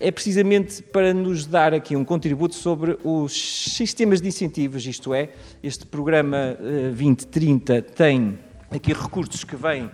é precisamente para nos dar aqui um contributo sobre os sistemas de incentivos, isto é, este programa 2030 tem aqui recursos que vêm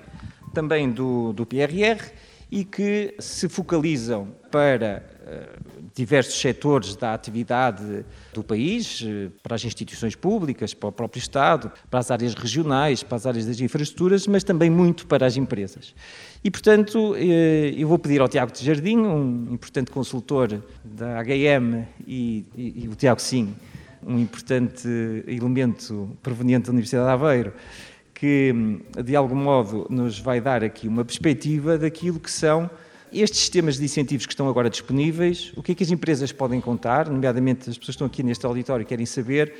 também do, do PRR e que se focalizam para uh, diversos setores da atividade do país, uh, para as instituições públicas, para o próprio Estado, para as áreas regionais, para as áreas das infraestruturas, mas também muito para as empresas. E, portanto, uh, eu vou pedir ao Tiago de Jardim, um importante consultor da HM, e, e, e o Tiago Sim, um importante elemento proveniente da Universidade de Aveiro, que, de algum modo, nos vai dar aqui uma perspectiva daquilo que são estes sistemas de incentivos que estão agora disponíveis, o que é que as empresas podem contar, nomeadamente as pessoas que estão aqui neste auditório querem saber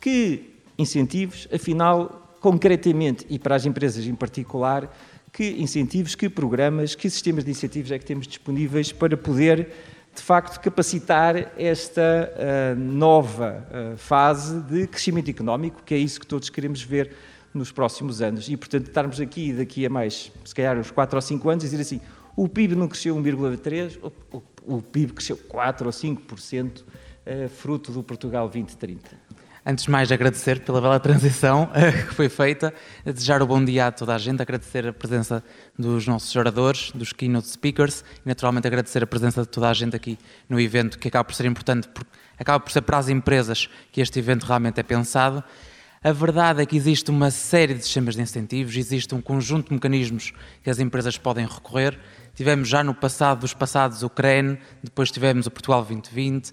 que incentivos, afinal, concretamente e para as empresas em particular, que incentivos, que programas, que sistemas de incentivos é que temos disponíveis para poder, de facto, capacitar esta uh, nova uh, fase de crescimento económico, que é isso que todos queremos ver nos próximos anos. E, portanto, estarmos aqui daqui a mais, se calhar, uns 4 ou 5 anos, e dizer assim, o PIB não cresceu 1,3%, o, PIB cresceu 4 ou 5%, eh, fruto do Portugal 2030. Antes de mais, agradecer pela bela transição eh, que foi feita, desejar o bom dia a toda a gente, agradecer a presença dos nossos oradores, dos keynote speakers e, naturalmente, agradecer a presença de toda a gente aqui no evento, que acaba por ser importante, porque acaba por ser para as empresas que este evento realmente é pensado a verdade é que existe uma série de sistemas de incentivos, existe um conjunto de mecanismos que as empresas podem recorrer. Tivemos já no passado dos passados o CREN, depois tivemos o Portugal 2020.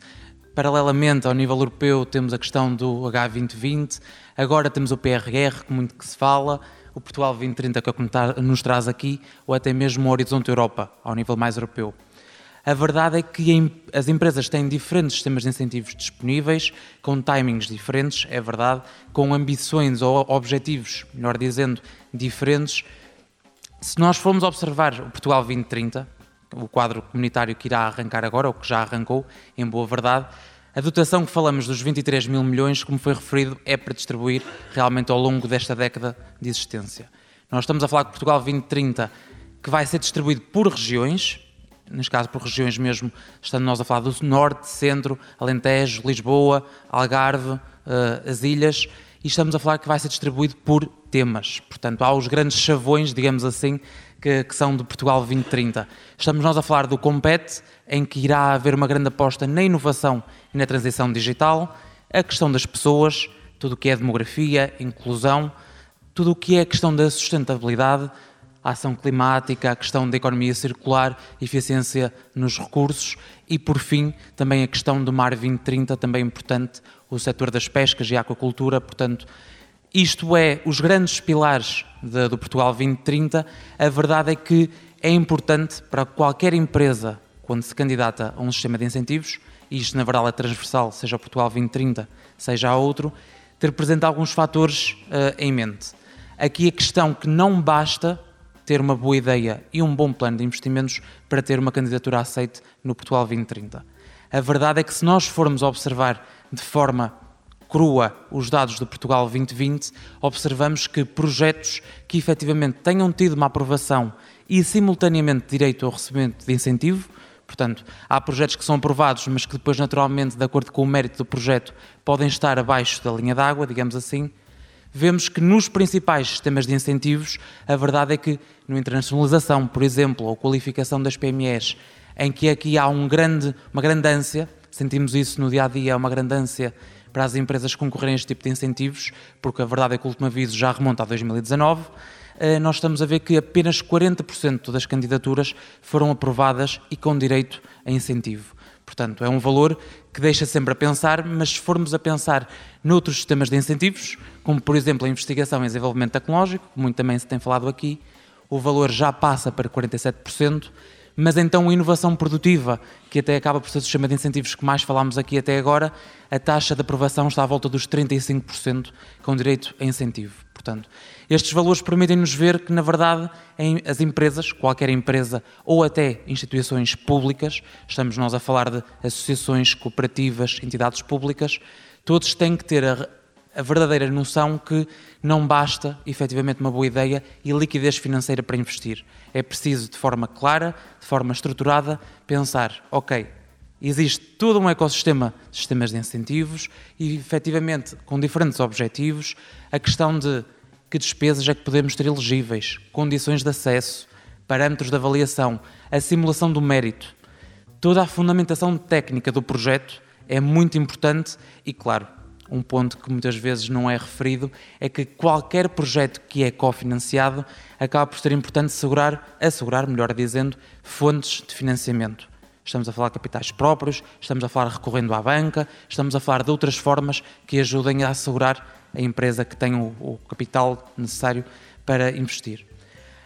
Paralelamente, ao nível europeu, temos a questão do H2020, agora temos o PRR, que muito que se fala, o Portugal 2030 que é nos traz aqui, ou até mesmo o Horizonte Europa, ao nível mais europeu. A verdade é que as empresas têm diferentes sistemas de incentivos disponíveis, com timings diferentes, é verdade, com ambições ou objetivos, melhor dizendo, diferentes. Se nós formos observar o Portugal 2030, o quadro comunitário que irá arrancar agora, ou que já arrancou, em boa verdade, a dotação que falamos dos 23 mil milhões, como foi referido, é para distribuir realmente ao longo desta década de existência. Nós estamos a falar de Portugal 2030, que vai ser distribuído por regiões, neste caso por regiões mesmo, estando nós a falar do Norte, Centro, Alentejo, Lisboa, Algarve, uh, as ilhas, e estamos a falar que vai ser distribuído por temas. Portanto, há os grandes chavões, digamos assim, que, que, são de Portugal 2030. Estamos nós a falar do Compete, em que irá haver uma grande aposta na inovação e na transição digital, a questão das pessoas, tudo o que é demografia, inclusão, tudo o que é a questão da sustentabilidade, a ação climática, a questão da economia circular, eficiência nos recursos e, por fim, também a questão do Mar 2030, também importante, o setor das pescas e aquacultura. Portanto, isto é os grandes pilares de, do Portugal 2030. A verdade é que é importante para qualquer empresa, quando se candidata a um sistema de incentivos, e isto na verdade é transversal, seja o Portugal 2030, seja a outro, ter presente alguns fatores uh, em mente. Aqui a questão que não basta ter uma boa ideia e um bom plano de investimentos para ter uma candidatura aceite no Portugal 2030. A verdade é que se nós formos observar de forma crua os dados do Portugal 2020, observamos que projetos que efetivamente tenham tido uma aprovação e simultaneamente direito ao recebimento de incentivo, portanto, há projetos que são aprovados, mas que depois, naturalmente, de acordo com o mérito do projeto, podem estar abaixo da linha d'água, digamos assim, vemos que nos principais sistemas de incentivos, a verdade é que, no internacionalização, por exemplo, ou qualificação das PMEs, em que aqui há um grande, uma grande ânsia, sentimos isso no dia a dia, uma grande para as empresas concorrerem a este tipo de incentivos, porque a verdade é que o último aviso já remonta a 2019. Eh, nós estamos a ver que apenas 40% das candidaturas foram aprovadas e com direito a incentivo. Portanto, é um valor que deixa sempre a pensar, mas se formos a pensar noutros sistemas de incentivos, como por exemplo a investigação e desenvolvimento tecnológico, muito também se tem falado aqui, o valor já passa para 47%, mas então a inovação produtiva, que até acaba por ser o sistema de incentivos que mais falámos aqui até agora, a taxa de aprovação está à volta dos 35%, com direito a incentivo. Portanto, estes valores permitem-nos ver que, na verdade, as empresas, qualquer empresa ou até instituições públicas, estamos nós a falar de associações, cooperativas, entidades públicas, todos têm que ter a a verdadeira noção que não basta efetivamente uma boa ideia e liquidez financeira para investir. É preciso, de forma clara, de forma estruturada, pensar: ok, existe todo um ecossistema de sistemas de incentivos e, efetivamente, com diferentes objetivos, a questão de que despesas é que podemos ter elegíveis, condições de acesso, parâmetros de avaliação, a simulação do mérito. Toda a fundamentação técnica do projeto é muito importante e, claro, um ponto que muitas vezes não é referido é que qualquer projeto que é cofinanciado acaba por ser importante assegurar, assegurar, melhor dizendo, fontes de financiamento. Estamos a falar de capitais próprios, estamos a falar recorrendo à banca, estamos a falar de outras formas que ajudem a assegurar a empresa que tem o, o capital necessário para investir.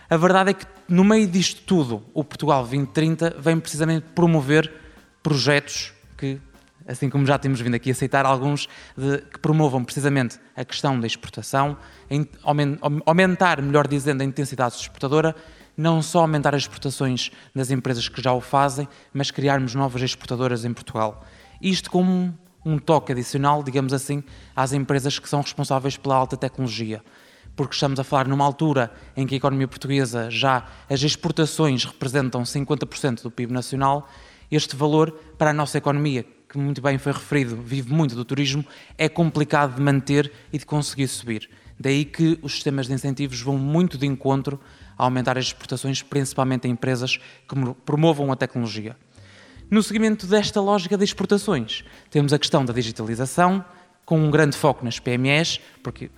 A verdade é que, no meio disto tudo, o Portugal 2030 vem precisamente promover projetos que assim como já temos vindo aqui aceitar alguns de, que promovam precisamente a questão da exportação, aumentar, melhor dizendo, a intensidade exportadora, não só aumentar as exportações das empresas que já o fazem, mas criarmos novas exportadoras em Portugal. Isto como um toque adicional, digamos assim, às empresas que são responsáveis pela alta tecnologia porque estamos a falar numa altura em que a economia portuguesa já as exportações representam 50% do PIB nacional, este valor para a nossa economia, que muito bem foi referido, vive muito do turismo, é complicado de manter e de conseguir subir. Daí que os sistemas de incentivos vão muito de encontro a aumentar as exportações, principalmente em empresas que promovam a tecnologia. No seguimento desta lógica de exportações, temos a questão da digitalização, com um grande foco nas PMEs, porque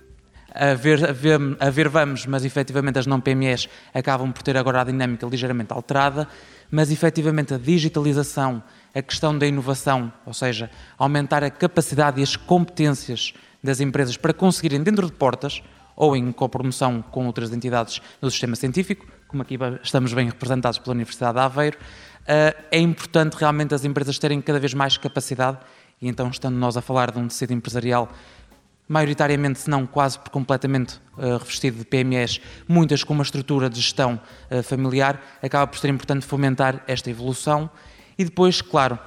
a ver, a ver, a ver vamos, mas efetivamente as não PMEs acabam por ter agora a dinâmica ligeiramente alterada, mas efetivamente a digitalização, a questão da inovação, ou seja, aumentar a capacidade e as competências das empresas para conseguirem, dentro de portas, ou em copromoção com outras entidades do sistema científico, como aqui estamos bem representados pela Universidade de Aveiro, eh, é importante realmente as empresas terem cada vez mais capacidade, e então, estando nós a falar de um tecido empresarial maioritariamente, se não quase completamente uh, revestido de PMEs, muitas com uma estrutura de gestão uh, familiar, acaba por ser importante fomentar esta evolução e depois, claro,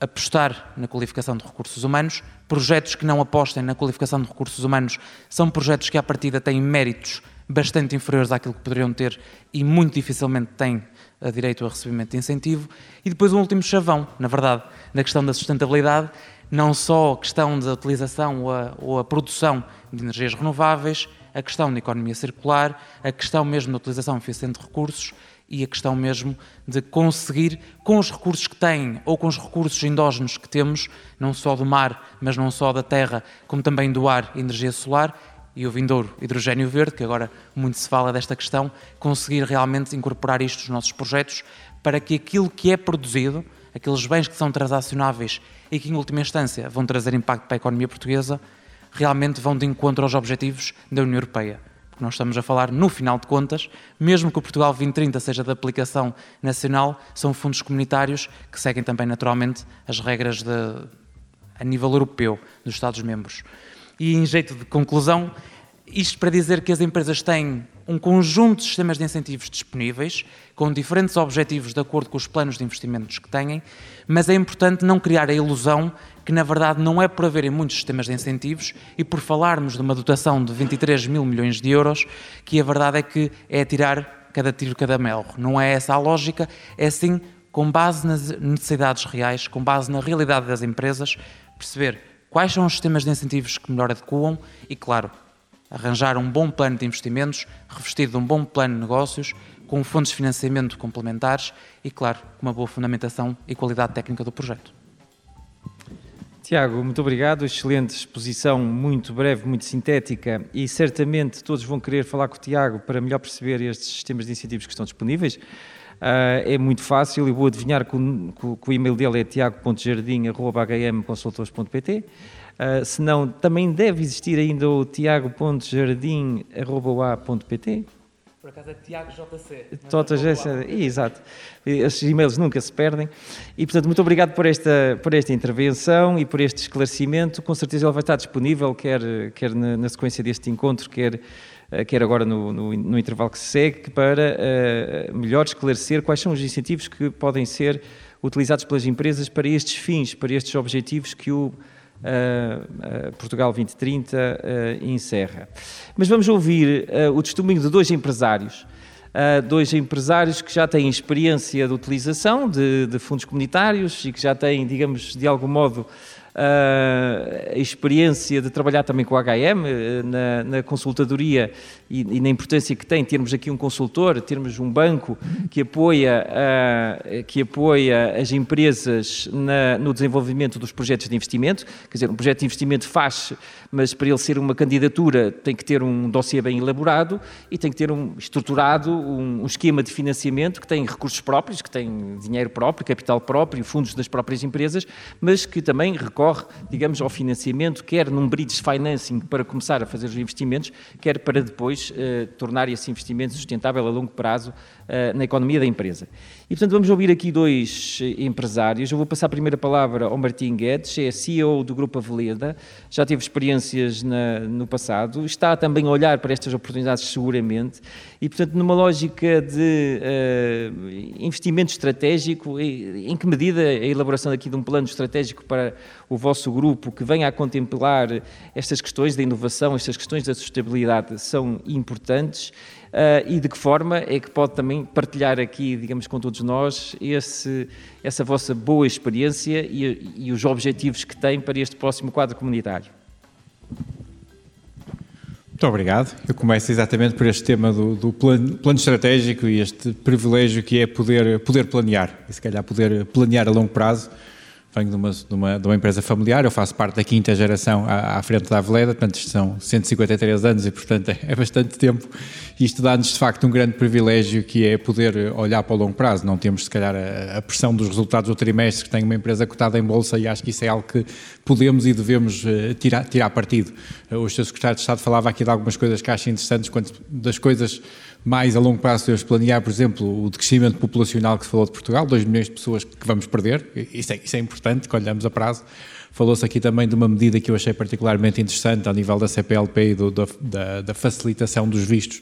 apostar na qualificação de recursos humanos. Projetos que não apostem na qualificação de recursos humanos são projetos que, à partida, têm méritos bastante inferiores àquilo que poderiam ter e muito dificilmente têm a direito a recebimento de incentivo. E depois um último chavão, na verdade, na questão da sustentabilidade, não só a questão da utilização ou a, ou a produção de energias renováveis, a questão da economia circular, a questão mesmo da utilização eficiente de recursos e a questão mesmo de conseguir, com os recursos que têm ou com os recursos endógenos que temos, não só do mar, mas não só da terra, como também do ar energia solar e o vindouro hidrogênio verde, que agora muito se fala desta questão, conseguir realmente incorporar isto nos nossos projetos para que aquilo que é produzido, aqueles bens que são transacionáveis e que, em última instância, vão trazer impacto para a economia portuguesa, realmente vão de encontro aos objetivos da União Europeia nós estamos a falar, no final de contas, mesmo que o Portugal 2030 seja de aplicação nacional, são fundos comunitários que seguem também naturalmente as regras de, a nível europeu dos Estados-membros. E em jeito de conclusão, isto para dizer que as empresas têm um conjunto de sistemas de incentivos disponíveis, com diferentes objetivos de acordo com os planos de investimentos que têm, mas é importante não criar a ilusão que, na verdade, não é por haverem muitos sistemas de incentivos e por falarmos de uma dotação de 23 mil milhões de euros, que a verdade é que é tirar cada tiro, cada melro. Não é essa a lógica, é sim, com base nas necessidades reais, com base na realidade das empresas, perceber quais são os sistemas de incentivos que melhor adequam e, claro, arranjar um bom plano de investimentos, revestido de um bom plano de negócios, com fontes de financiamento complementares e, claro, com uma boa fundamentação e qualidade técnica do projeto. Tiago, muito obrigado. Excelente exposição, muito breve, muito sintética e certamente todos vão querer falar com o Tiago para melhor perceber estes sistemas de incentivos que estão disponíveis. Uh, é muito fácil, eu vou adivinhar que o, que o e-mail dele é tiago.jardim.hm.consultores.pt Uh, se não, também deve existir ainda o tiago.jardim.pt. Por acaso é Tiago JC. JC, exato. Esses e-mails nunca se perdem. E, portanto, muito obrigado por esta, por esta intervenção e por este esclarecimento. Com certeza ele vai estar disponível, quer, quer na, na sequência deste encontro, quer, eh, quer agora no, no, no intervalo que se segue, para uh, melhor esclarecer quais são os incentivos que podem ser utilizados pelas empresas para estes fins, para estes objetivos que o uh, Portugal 2030 encerra. Mas vamos ouvir o testemunho de dois empresários uh, dois empresários que já têm experiência de utilização de, de fundos comunitários e que já têm, digamos, de algum modo, uh, a experiência de trabalhar também com a HM na, na, consultadoria e, e, na importância que tem termos aqui um consultor, termos um banco que apoia, uh, que apoia as empresas na, no desenvolvimento dos projetos de investimento. Quer dizer, um projeto de investimento faz, mas para ele ser uma candidatura tem que ter um dossiê bem elaborado e tem que ter um estruturado um, um esquema de financiamento que tem recursos próprios, que tem dinheiro próprio, capital próprio, fundos das próprias empresas, mas que também recorre recorre, digamos, ao financiamento, quer num bridge financing para começar a fazer os investimentos, quer para depois uh, tornar esse investimento sustentável a longo prazo uh, na economia da empresa. E, portanto, vamos ouvir aqui dois eh, empresários. Eu vou passar a primeira palavra ao Martim Guedes, é CEO do Grupo Aveleda, já teve experiências na, no passado, está também a olhar para estas oportunidades seguramente e, portanto, numa lógica de uh, investimento estratégico, em que medida a elaboração aqui de um plano estratégico para o vosso grupo que venha a contemplar estas questões da inovação, estas questões da sustentabilidade são importantes Uh, e de que forma é que pode também partilhar aqui, digamos, com todos nós, esse, essa vossa boa experiência e, e, os objetivos que tem para este próximo quadro comunitário? Muito obrigado. Eu começo exatamente por este tema do, do plano, plano, estratégico e este privilégio que é poder, poder planear, e se calhar poder planear a longo prazo venho de uma, de, uma, de uma, empresa familiar, eu faço parte da quinta geração à, à frente da Aveleda, portanto são 153 anos e portanto é, bastante tempo isto dá-nos de facto um grande privilégio que é poder olhar para o longo prazo, não temos se calhar a, a, pressão dos resultados do trimestre que tem uma empresa cotada em bolsa e acho que isso é algo que podemos e devemos uh, tirar, tirar partido. Uh, o Sr. Secretário de Estado falava aqui de algumas coisas que acho interessantes, das coisas mais a longo prazo devemos planear, por exemplo, o decrescimento populacional que se falou de Portugal, 2 milhões de pessoas que vamos perder, isso é, isso é importante, que olhamos a prazo. Falou-se aqui também de uma medida que eu achei particularmente interessante ao nível da CPLP e do, da, da facilitação dos vistos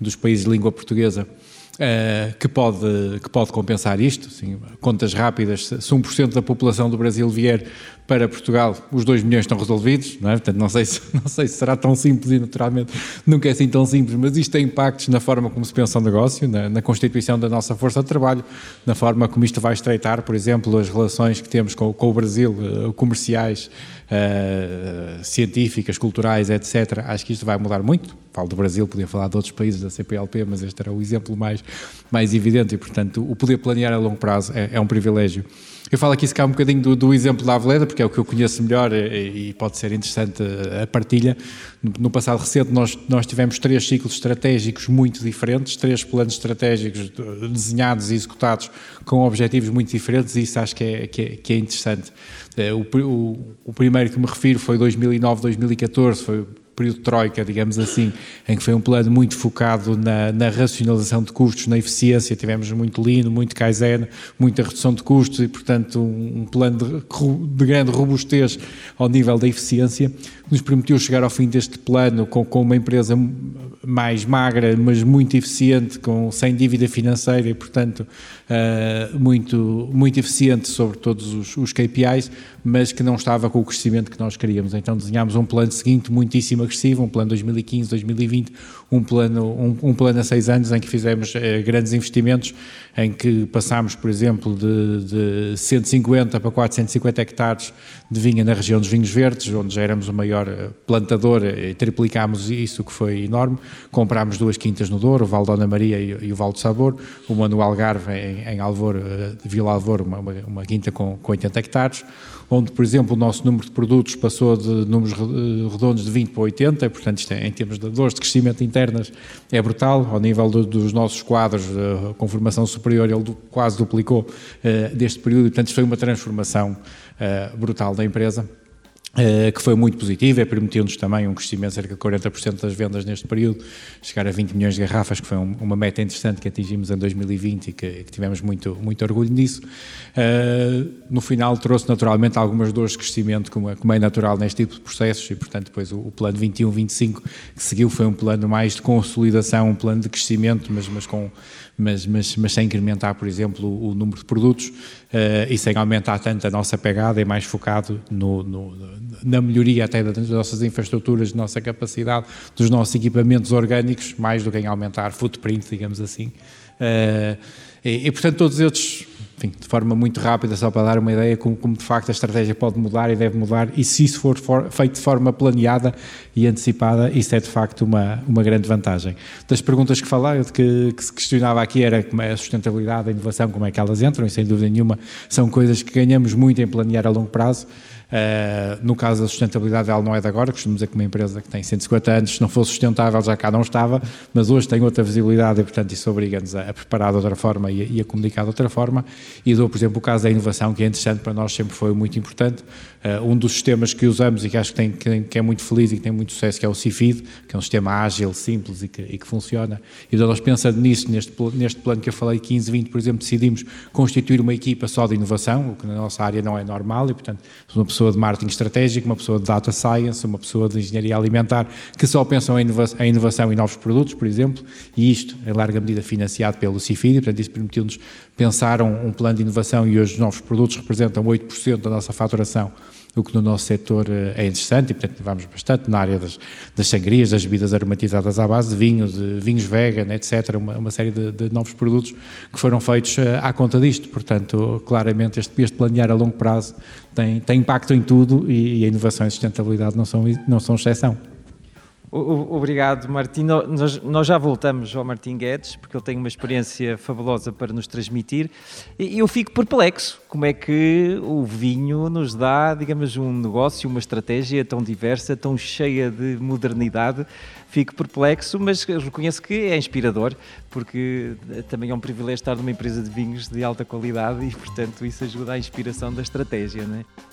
dos países de língua portuguesa uh, que, pode, que pode compensar isto. Assim, contas rápidas, se 1% da população do Brasil vier para Portugal, os 2 milhões estão resolvidos, não é? Portanto, não sei, se, não sei se será tão simples e naturalmente nunca é assim tão simples, mas isto tem impactos na forma como se pensa o negócio, na, na constituição da nossa força de trabalho, na forma como isto vai estreitar, por exemplo, as relações que temos com, com o Brasil, uh, comerciais, uh, científicas, culturais, etc. Acho que isto vai mudar muito. Falo do Brasil, podia falar de outros países da CPLP, mas este era o exemplo mais, mais evidente e, portanto, o poder planear a longo prazo é, é um privilégio. Eu falo aqui se cá um bocadinho do, do, exemplo da Aveleda, porque é o que eu conheço melhor e, e pode ser interessante a, a partilha. No, no, passado recente nós, nós tivemos três ciclos estratégicos muito diferentes, três planos estratégicos desenhados e executados com objetivos muito diferentes e isso acho que é, que é, que é interessante. Eh, o, o, o, primeiro que me refiro foi 2009-2014, foi período troika, digamos assim, em que foi um plano muito focado na, na, racionalização de custos, na eficiência, tivemos muito Lean, muito Kaizen, muita redução de custos e, portanto, um, um plano de, de, grande robustez ao nível da eficiência, nos permitiu chegar ao fim deste plano com, com uma empresa mais magra, mas muito eficiente, com, sem dívida financeira e, portanto, uh, muito, muito eficiente sobre todos os, os KPIs, mas que não estava com o crescimento que nós queríamos. Então desenhámos um plano seguinte muitíssimo agressivo, um plano 2015, 2020, um plano, um, um plano a seis anos em que fizemos eh, grandes investimentos, em que passámos, por exemplo, de, de 150 para 450 hectares de vinha na região dos vinhos verdes, onde já éramos o maior eh, plantador e triplicámos isso, que foi enorme. Comprámos duas quintas no Douro, o Val Dona Maria e, e o Val do Sabor, uma no Algarve, em, em Alvor, eh, Vila Alvor, uma, uma, uma quinta com, com 80 hectares onde, por exemplo, o nosso número de produtos passou de números redondos de 20 para 80, portanto, isto é, em termos de dores de crescimento internas é brutal, ao nível do, dos nossos quadros, uh, com formação superior, ele quase duplicou uh, deste período, e, portanto, isto foi uma transformação uh, brutal da empresa. Uh, que foi muito positivo, e permitiu-nos também um crescimento de cerca de 40% das vendas neste período, chegar a 20 milhões de garrafas, que foi um, uma meta interessante que atingimos em 2020 e que, que tivemos muito, muito orgulho nisso. Uh, no final trouxe naturalmente algumas dores de crescimento, como é, como é natural neste tipo de processos, e portanto depois o, o plano 21-25 que seguiu foi um plano mais de consolidação, um plano de crescimento, mas, mas com mas, mas, mas sem incrementar, por exemplo, o, o número de produtos uh, e sem aumentar tanto a nossa pegada, é mais focado no, no, na melhoria até das nossas infraestruturas, da nossa capacidade, dos nossos equipamentos orgânicos, mais do que em aumentar footprint, digamos assim. Uh, e, e, portanto, todos estes, enfim, de forma muito rápida, só para dar uma ideia como, como, de facto a estratégia pode mudar e deve mudar, e se isso for, for feito de forma planeada e antecipada, isso é de facto uma, uma grande vantagem. Das perguntas que falei, que, que se questionava aqui era como é a sustentabilidade, a inovação, como é que elas entram, e sem dúvida nenhuma são coisas que ganhamos muito em planear a longo prazo. Uh, no caso da sustentabilidade, ela não é de agora, costumamos dizer que uma empresa que tem 150 anos, se não fosse sustentável, já cá não estava, mas hoje tem outra visibilidade e, portanto, isso obriga-nos a, a, preparar de outra forma e a, e a, comunicar de outra forma. E dou, por exemplo, o caso da inovação, que é interessante para nós, sempre foi muito importante. Uh, um dos sistemas que usamos e que acho que, tem, que, que, é muito feliz e que tem muito sucesso, que é o CIFID, que é um sistema ágil, simples e que, e que funciona. E nós, pensando nisso, neste, neste plano que eu falei, 15, 20, por exemplo, decidimos constituir uma equipa só de inovação, o que na nossa área não é normal, e, portanto, uma pessoa de marketing estratégico, uma pessoa de data science, uma pessoa de engenharia alimentar, que só pensam em inovação, em inovação e novos produtos, por exemplo, e isto, em larga medida, financiado pelo CIFID, portanto, isso permitiu-nos pensar um, um plano de inovação e hoje os novos produtos representam 8% da nossa faturação o que no nosso setor eh, é interessante e, portanto, vamos bastante na área das, das sangrias, das bebidas aromatizadas à base de vinho, de vinhos vegan, etc., uma, uma série de, de, novos produtos que foram feitos eh, à conta disto. Portanto, claramente, este, este planear a longo prazo tem, tem impacto em tudo e, e a inovação e a sustentabilidade não são, não são exceção. Obrigado, Martim. Nós, nós, já voltamos ao Martim Guedes, porque ele tem uma experiência fabulosa para nos transmitir. E eu fico perplexo como é que o vinho nos dá, digamos, um negócio, uma estratégia tão diversa, tão cheia de modernidade. Fico perplexo, mas reconheço que é inspirador, porque também é um privilégio estar numa empresa de vinhos de alta qualidade e, portanto, isso ajuda à inspiração da estratégia, não é?